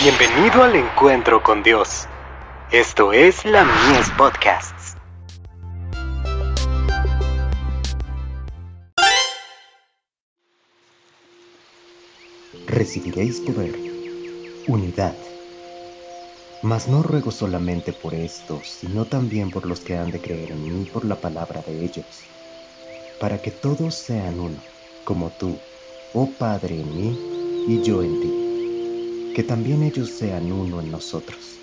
Bienvenido al encuentro con Dios. Esto es la Mies Podcasts. Recibiréis poder, unidad. Mas no ruego solamente por estos, sino también por los que han de creer en mí por la palabra de ellos, para que todos sean uno, como tú, oh Padre, en mí y yo en ti que también ellos sean uno en nosotros,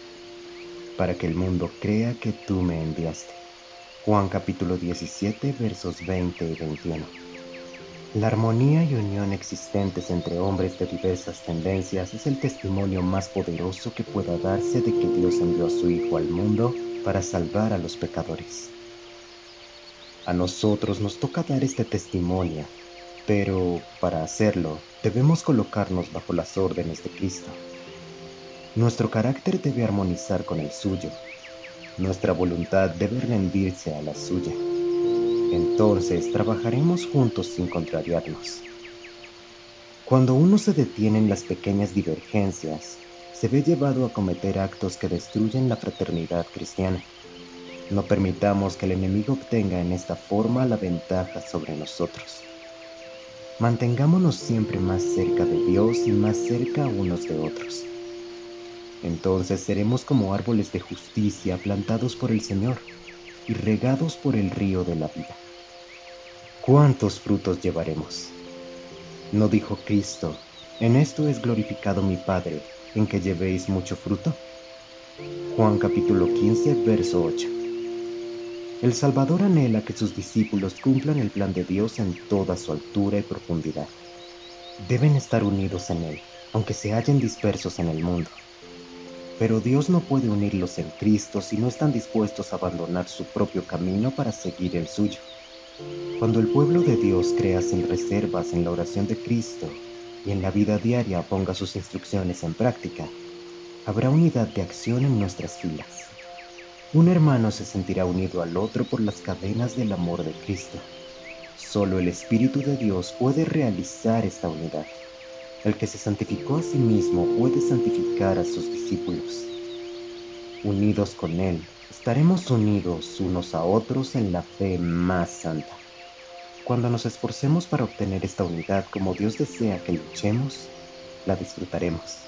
para que el mundo crea que tú me enviaste. Juan capítulo 17 versos 20 y 21. La armonía y unión existentes entre hombres de diversas tendencias es el testimonio más poderoso que pueda darse de que Dios envió a su Hijo al mundo para salvar a los pecadores. A nosotros nos toca dar este testimonio, pero para hacerlo debemos colocarnos bajo las órdenes de Cristo. Nuestro carácter debe armonizar con el suyo. Nuestra voluntad debe rendirse a la suya. Entonces trabajaremos juntos sin contrariarnos. Cuando uno se detiene en las pequeñas divergencias, se ve llevado a cometer actos que destruyen la fraternidad cristiana. No permitamos que el enemigo obtenga en esta forma la ventaja sobre nosotros. Mantengámonos siempre más cerca de Dios y más cerca unos de otros. Entonces seremos como árboles de justicia plantados por el Señor y regados por el río de la vida. ¿Cuántos frutos llevaremos? ¿No dijo Cristo, en esto es glorificado mi Padre, en que llevéis mucho fruto? Juan capítulo 15, verso 8. El Salvador anhela que sus discípulos cumplan el plan de Dios en toda su altura y profundidad. Deben estar unidos en Él, aunque se hallen dispersos en el mundo. Pero Dios no puede unirlos en Cristo si no están dispuestos a abandonar su propio camino para seguir el suyo. Cuando el pueblo de Dios crea sin reservas en la oración de Cristo y en la vida diaria ponga sus instrucciones en práctica, habrá unidad de acción en nuestras filas. Un hermano se sentirá unido al otro por las cadenas del amor de Cristo. Solo el Espíritu de Dios puede realizar esta unidad. El que se santificó a sí mismo puede santificar a sus discípulos. Unidos con Él, estaremos unidos unos a otros en la fe más santa. Cuando nos esforcemos para obtener esta unidad como Dios desea que luchemos, la disfrutaremos.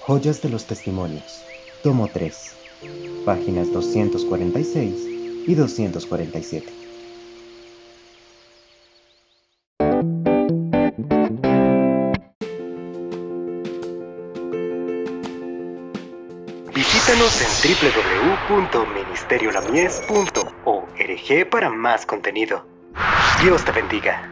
Joyas de los Testimonios, tomo 3 páginas 246 y 247. Visítanos en www.ministeriolamies.org para más contenido. Dios te bendiga.